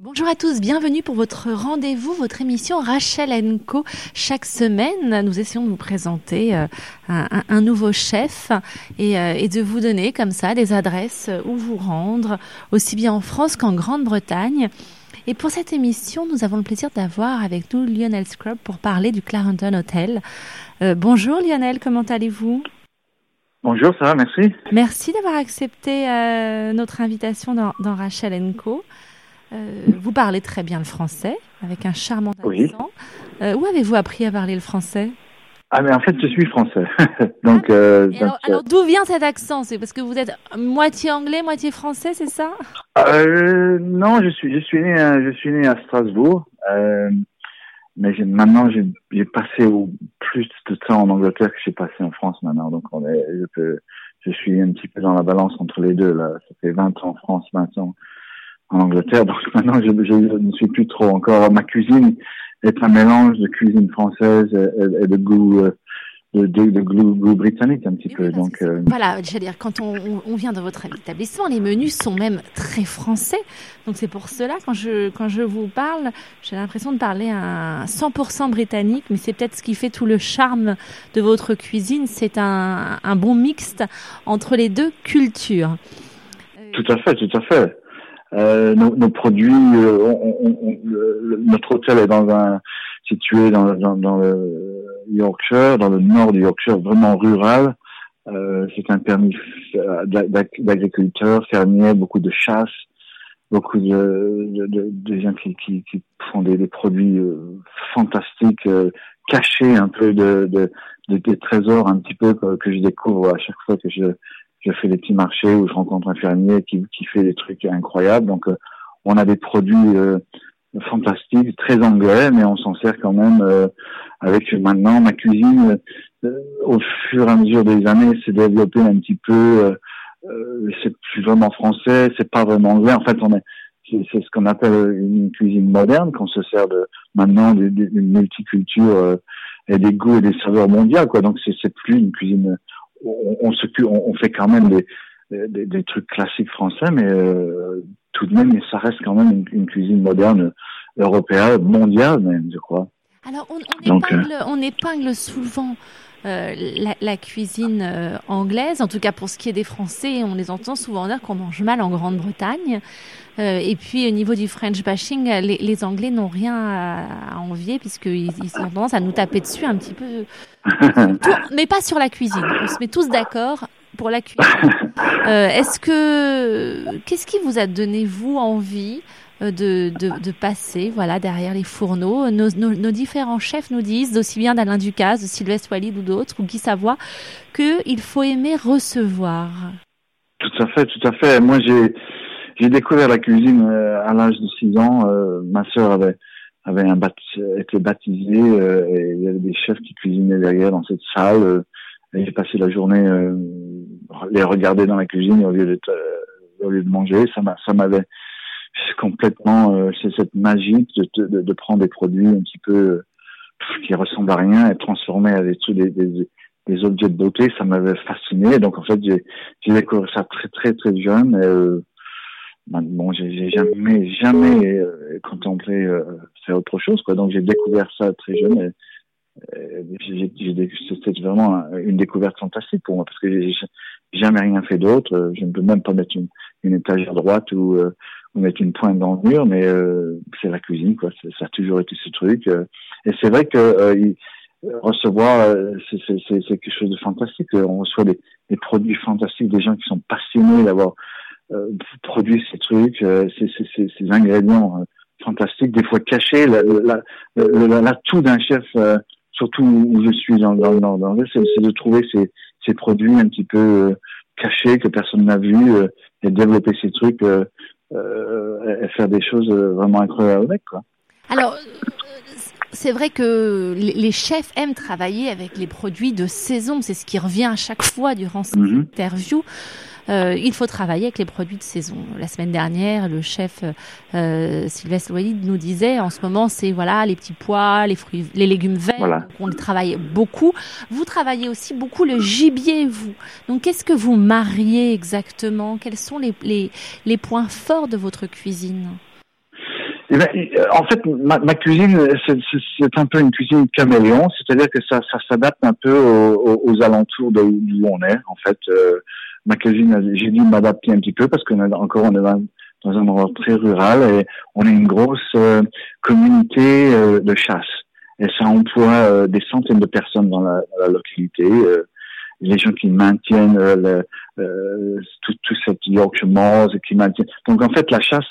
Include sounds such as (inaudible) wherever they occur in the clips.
Bonjour à tous, bienvenue pour votre rendez-vous, votre émission Rachel Co. Chaque semaine, nous essayons de vous présenter euh, un, nouveau chef et, euh, et, de vous donner comme ça des adresses où vous rendre, aussi bien en France qu'en Grande-Bretagne. Et pour cette émission, nous avons le plaisir d'avoir avec nous Lionel Scrub pour parler du Clarendon Hotel. Euh, bonjour Lionel, comment allez-vous? Bonjour, ça va, merci. Merci d'avoir accepté notre invitation dans, dans Rachel Co. Euh, vous parlez très bien le français, avec un charmant accent. Euh, où avez-vous appris à parler le français? Ah mais en fait je suis français. (laughs) donc, ah, euh, alors, d'où vient cet accent? C'est parce que vous êtes moitié anglais, moitié français, c'est ça? Non, je suis je suis né je suis né à Strasbourg, mais maintenant j'ai passé au plus de temps en Angleterre que j'ai passé en France maintenant. Donc on est je, peux, je suis un petit peu dans la balance entre les deux là. Ça fait 20 ans en France, 20 ans en Angleterre. Donc (laughs) maintenant, je, ne suis plus trop encore. Ma cuisine est un mélange de cuisine française et, de goût. Euh, de, de, goût, britannique un petit peu. Donc euh, voilà, j'allais dire quand on, on, vient de votre établissement, les menus sont même très français. Donc c'est pour cela quand je quand je vous parle, j'ai l'impression de parler un 100% britannique, mais c'est peut-être ce qui fait tout le charme de votre cuisine. C'est un, un bon mixte entre les deux cultures. Tout à fait, tout à fait. Euh, nos, nos, produits, euh, on, on, le, notre hôtel est dans un situé dans, dans, dans, le Yorkshire, dans le nord du Yorkshire, vraiment rural. Euh, c'est un permis d'agriculteurs, fermiers, beaucoup de chasse, beaucoup de, de, de, de gens qui, qui, qui, font des, des produits euh, fantastiques, euh, cachés un peu de, de, des trésors un petit peu que, que je découvre à chaque fois que je je fais des petits marchés où je rencontre un fermier qui, fait des trucs incroyables. Donc, euh, on a des produits euh, fantastiques, très anglais, mais on s'en sert quand même euh, avec maintenant ma cuisine. au fur et à mesure des années, s'est développée un petit peu. c'est plus vraiment français, c'est pas vraiment anglais. En fait, c'est ce qu'on appelle une cuisine moderne, qu'on se sert de maintenant d'une multiculture et des goûts et des saveurs mondiales. Quoi. Donc c'est plus une cuisine on, on, on, fait quand même des, des, trucs classiques français, mais euh, tout de même, ça reste quand même une, cuisine moderne européenne, mondiale même, je crois. Alors, on, on épingle, euh, on épingle souvent euh, la, la, cuisine euh, anglaise, en tout cas pour ce qui est des Français, on les entend souvent dire qu'on mange mal en Grande-Bretagne. Euh, et puis au niveau du French bashing, les, les Anglais n'ont rien à, à envier puisqu'ils ils ont tendance à nous taper dessus un petit peu, (laughs) mais pas sur la cuisine. On se met tous d'accord pour la cuisine. Est-ce que qu'est-ce qui vous a donné vous envie euh, de, de, de, passer voilà derrière les fourneaux. Nos, nos, différents chefs nous disent, aussi bien d'Alain Ducasse, de Sylvestre Walid ou d'autres, ou Guy Savoie, qu'il faut aimer recevoir. Tout à fait, tout à fait. Moi, j'ai découvert la cuisine euh, à l'âge de 6 ans. Euh, ma sœur avait avait été baptisée et il y avait des chefs qui cuisinaient derrière dans cette salle. j'ai passé la journée les regarder dans la cuisine au lieu de de manger. Ça ça m'avait complètement euh, c'est cette magie de, de, de, prendre des produits un petit peu euh, qui ressemblent à rien et transformer avec des, des, des, objets de beauté. Ça m'avait fasciné. Donc en fait, j'ai, j'ai découvert ça très très très jeune. Et, euh, ben, bon, j'ai, jamais jamais euh, contemplé euh, faire autre chose quoi. Donc j'ai découvert ça très jeune. Et, c'était vraiment une découverte fantastique pour moi parce que j'ai jamais rien fait d'autre. Je ne peux même pas mettre une, une étagère droite ou mettre une pointe dans le mur, mais euh, c'est la cuisine, quoi. Ça a toujours été ce truc. Euh. et c'est vrai que euh, recevoir, c'est quelque chose de fantastique. On reçoit des, des, produits fantastiques, des gens qui sont passionnés d'avoir produit ces trucs, ces, ces, ces, ingrédients fantastiques, des fois cachés. L'atout la, d'un chef, surtout où je suis dans, dans, dans, dans c'est de trouver ces, ces produits un petit peu cachés que personne n'a vu et développer ces trucs euh, faire des choses vraiment incroyables avec quoi. Alors, c'est vrai que les chefs aiment travailler avec les produits de saison. C'est ce qui revient à chaque fois durant cette mhm. interview. Euh, il faut travailler avec les produits de saison. La semaine dernière, le chef euh, Sylvestre Walid nous disait, en ce moment, c'est voilà les petits pois, les fruits, les légumes verts. On les travaille beaucoup. Vous travaillez aussi beaucoup le gibier, vous. Donc, qu'est-ce que vous mariez exactement? Quels sont les, les, les points forts de votre cuisine? Eh ben, en fait, ma, cuisine, c'est un peu une cuisine caméléon, c'est-à-dire que ça, ça s'adapte un peu aux, aux alentours d'où on est. En fait, euh, ma cuisine, j'ai dû m'adapter un petit peu parce qu'on encore on est dans, un endroit très rural et on est une grosse euh, communauté euh, de chasse. Et ça emploie des centaines de personnes dans la, la localité. les gens qui maintiennent le, tout, tout cette Yorkshire et qui maintiennent. Donc en fait, la chasse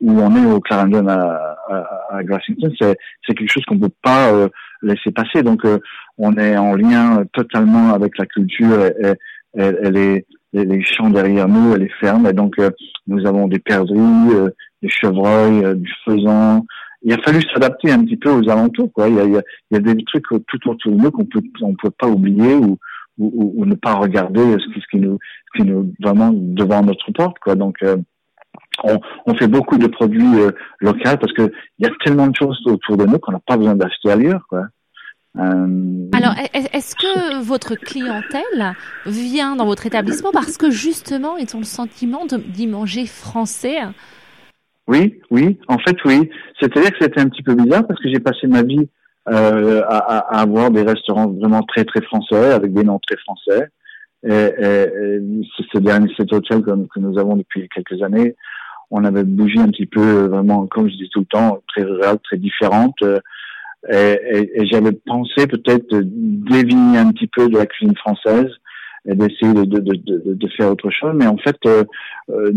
où on est au Clarendon à, à, à Grassington, c'est, c'est quelque chose qu'on peut pas euh, laisser passer. Donc, euh, on est en lien totalement avec la culture et, et, les, les, champs derrière nous et les fermes. Et donc, euh, nous avons des perdrix, des chevreuils, du faisan. Il a fallu s'adapter un petit peu aux alentours. Quoi. Il, y a, il, y a, des trucs tout autour de nous qu'on peut on peut pas oublier ou, ou, ou, ne pas regarder ce qui, ce qui nous, ce qui nous vraiment devant notre porte. Quoi. Donc, on, on, fait beaucoup de produits euh, locaux parce que il y a tellement de choses autour de nous qu'on n'a pas besoin d'acheter ailleurs, quoi. Euh... Alors, est-ce que votre clientèle vient dans votre établissement parce que justement ils ont le sentiment d'y manger français? Oui, oui, en fait oui. C'est-à-dire que c'était un petit peu bizarre parce que j'ai passé ma vie euh, à, à, avoir des restaurants vraiment très très français avec des noms très français. Et, et, et ce dernier cet hôtel que, que, nous avons depuis quelques années, on avait bougé un petit peu, euh, vraiment, comme je dis tout le temps, très rural, très différente. Euh, et, et, j'avais pensé peut-être dévigner un petit peu de la cuisine française et d'essayer de, de, de, de, faire autre chose. Mais en fait, euh, euh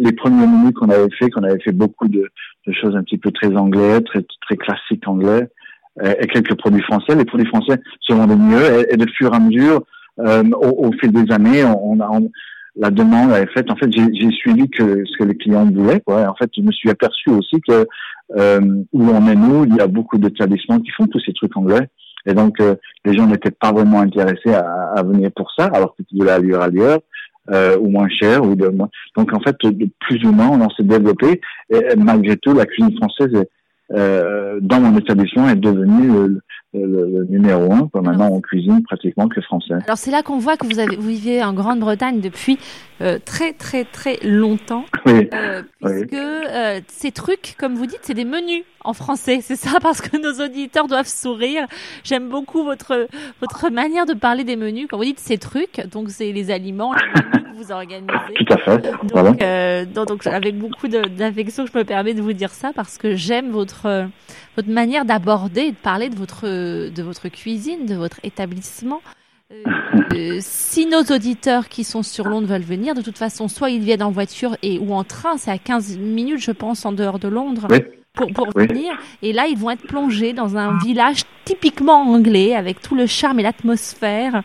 les, premiers menus qu'on avait fait, qu'on avait fait beaucoup de, choses un petit peu très anglais, très, très classiques anglais, et, quelques produits français. Les produits français se vendaient mieux. Et, de fur et à mesure, euh, au, au, fil des années, on, a, on, la demande est faite. En fait, j'ai suivi que ce que les clients voulaient. Quoi. En fait, je me suis aperçu aussi que euh, où on est nous, il y a beaucoup d'établissements qui font tous ces trucs anglais. Et donc, euh, les gens n'étaient pas vraiment intéressés à, à, venir pour ça, alors que tu voulais aller ailleurs, euh, ou moins cher. Ou de, donc, en fait, plus ou moins, on s'est développé. Et, malgré tout, la cuisine française est, euh, dans mon établissement est devenue euh, le, numéro un. Quoi. Maintenant, on cuisine pratiquement que français. Alors c'est là qu'on voit que vous, avez, vous vivez en Grande-Bretagne depuis euh, très très très longtemps, oui. Euh, puisque euh, ces trucs, comme vous dites, c'est des menus en français. C'est ça (laughs) parce que nos auditeurs doivent sourire. J'aime beaucoup votre votre manière de parler des menus. Quand vous dites ces trucs, donc c'est les aliments, les menus que vous organisez. Tout à fait. Donc, euh, donc, avec beaucoup d'affection, je me permets de vous dire ça parce que j'aime votre votre manière d'aborder, de parler de votre de votre cuisine, de votre établissement. Euh, si nos auditeurs qui sont sur Londres veulent venir, de toute façon, soit ils viennent en voiture et ou en train, c'est à 15 minutes, je pense, en dehors de Londres. Pour, pour venir. Et là, ils vont être plongés dans un village typiquement anglais, avec tout le charme et l'atmosphère.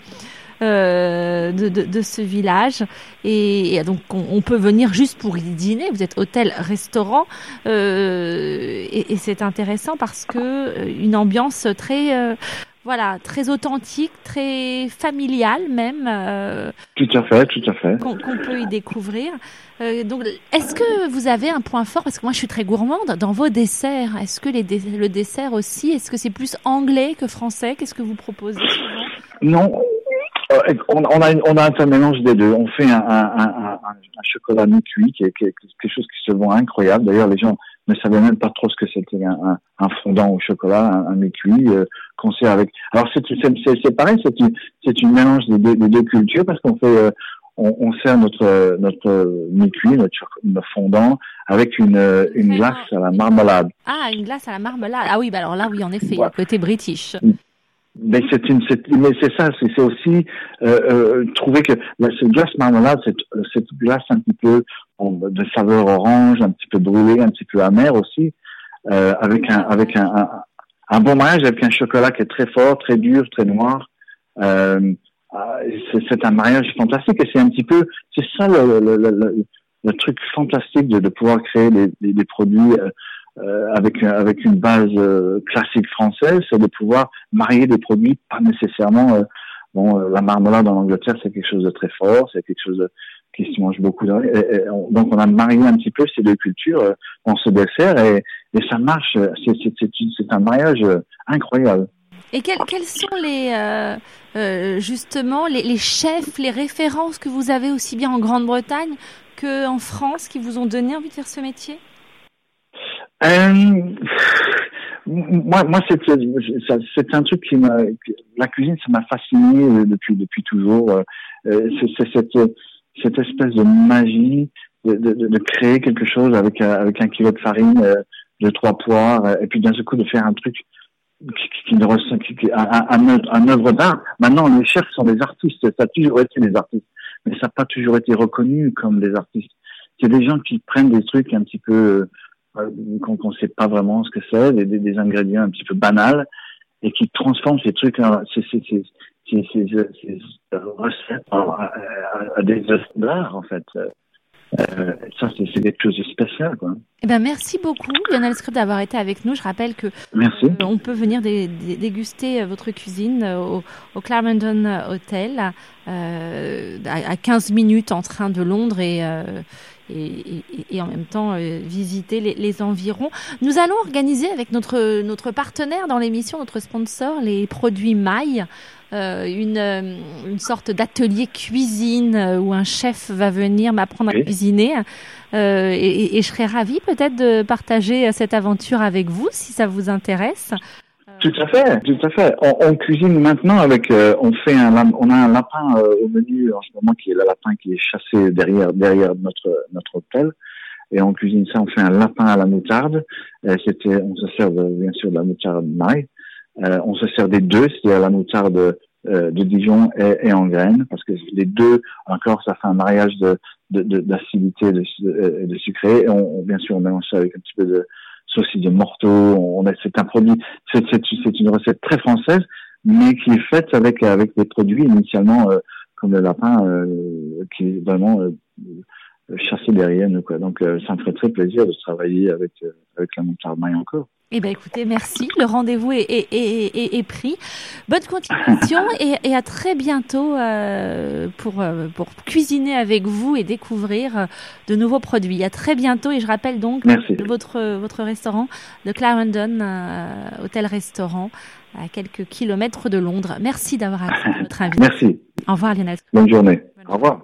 Euh, de, de, de, ce village et, donc on, peut venir juste pour y dîner. Vous êtes hôtel-restaurant euh, et, et c'est intéressant parce que euh, une ambiance très euh, voilà, très authentique, très familial même. Euh, tout à fait, tout à fait. Qu'on peut y découvrir. Euh, donc, est-ce que vous avez un point fort? Parce que moi, je suis très gourmande dans vos desserts. Est-ce que les le dessert aussi, est-ce que c'est plus anglais que français? Qu'est-ce que vous proposez Non, euh, on, on, a, on a un mélange des deux. On fait un, un, un, un chocolat mi-cuit qui est, quelque chose qui se vend incroyable. D'ailleurs, les gens ne savaient même pas trop ce que c'était un, un, fondant au chocolat, un, mi-cuit euh, qu'on sert avec. Alors c'est c'est pareil, c'est une c'est une mélange des deux, des deux cultures parce qu'on fait euh, on, on, sert notre notre mi-cuit, notre, notre, fondant avec une une glace à la marmelade. Ah, une glace à la marmelade. Ah oui, bah alors là oui en effet, côté british. Mais c'est une, mais c'est ça, c'est aussi euh, euh, trouver que cette glace marmelade, cette, cette glace un petit peu de saveur orange, un petit peu brûlée, un petit peu amère aussi, euh, avec un avec un, un, bon mariage avec un chocolat qui est très fort, très dur, très noir. Euh, c'est un mariage fantastique et c'est un petit peu, c'est ça le, le, le, le, truc fantastique de, de pouvoir créer des, des, des produits euh, euh, avec avec une base euh, classique française, c'est de pouvoir marier des produits pas nécessairement euh, bon la marmelade en Angleterre c'est quelque chose de très fort, c'est quelque chose qui se mange beaucoup. donc on a marié un petit peu ces deux cultures dans ce dessert et, et ça marche. C'est un mariage incroyable. Et quels, quels sont les euh, justement les, les, chefs, les références que vous avez aussi bien en Grande-Bretagne qu'en France qui vous ont donné envie de faire ce métier? Moi, moi c'est c'est un truc qui m'a la cuisine ça m'a fasciné depuis depuis toujours. c'est cette cette espèce de magie de, de, de, créer quelque chose avec avec un kilo de farine, de trois poires, et puis d'un seul coup de faire un truc qui, ne ressent qui, un, un, un œuvre d'art. Maintenant, les chefs sont des artistes. Ça a toujours été des artistes, mais ça n'a pas toujours été reconnu comme des artistes. C'est des gens qui prennent des trucs un petit peu qu'on ne sait pas vraiment ce que c'est, des, des, ingrédients un petit peu banals, et qui transforment ces trucs, ces, ces, ces, ces, recettes à, à, des œuvres d'art, en fait. Euh, ça, c'est quelque chose de spécial. Quoi. Eh ben, merci beaucoup, Lionel Script, d'avoir été avec nous. Je rappelle que merci. Euh, on peut venir déguster euh, votre cuisine au, au Clarendon Hotel, euh, à 15 minutes en train de Londres et, et, et, en même temps visiter les, les, environs. Nous allons organiser avec notre, notre partenaire dans l'émission, notre sponsor, les produits Maille. Euh, une, euh, une sorte d'atelier cuisine euh, où un chef va venir m'apprendre à cuisiner. Et, et, je serais ravie peut-être de partager cette aventure avec vous si ça vous intéresse. Tout à fait, tout à fait. On, on cuisine maintenant avec, on fait un, on a un lapin au menu en ce moment qui est le lapin qui est chassé derrière derrière notre notre hôtel et on cuisine ça. On fait un lapin à la moutarde. C'était, on se sert bien sûr de la moutarde maille. Euh, on se sert des deux, c'est-à-dire la moutarde euh, de Dijon et, et, en graines, parce que les deux, encore, ça fait un mariage de d'acidité, de, de, de, sucré. Et on, bien sûr, on mélange ça avec un petit peu de saucisse de morteau. On, c'est un produit, c'est une recette très française, mais qui est faite avec avec des produits initialement euh, comme le lapin, euh, qui est vraiment euh, chassé derrière nous. Quoi. Donc, ça me ferait très plaisir de travailler avec avec la moutarde maille encore. Eh bien, écoutez, merci. Le rendez-vous est, est, est, est, pris. Bonne continuation et, et à très bientôt euh, pour, euh, pour cuisiner avec vous et découvrir euh, de nouveaux produits. À très bientôt et je rappelle donc votre, votre restaurant de Clarendon, euh, hôtel-restaurant, à quelques kilomètres de Londres. Merci d'avoir accepté (laughs) notre invitation. Merci. Au revoir, Lionel. Bonne journée. Au revoir.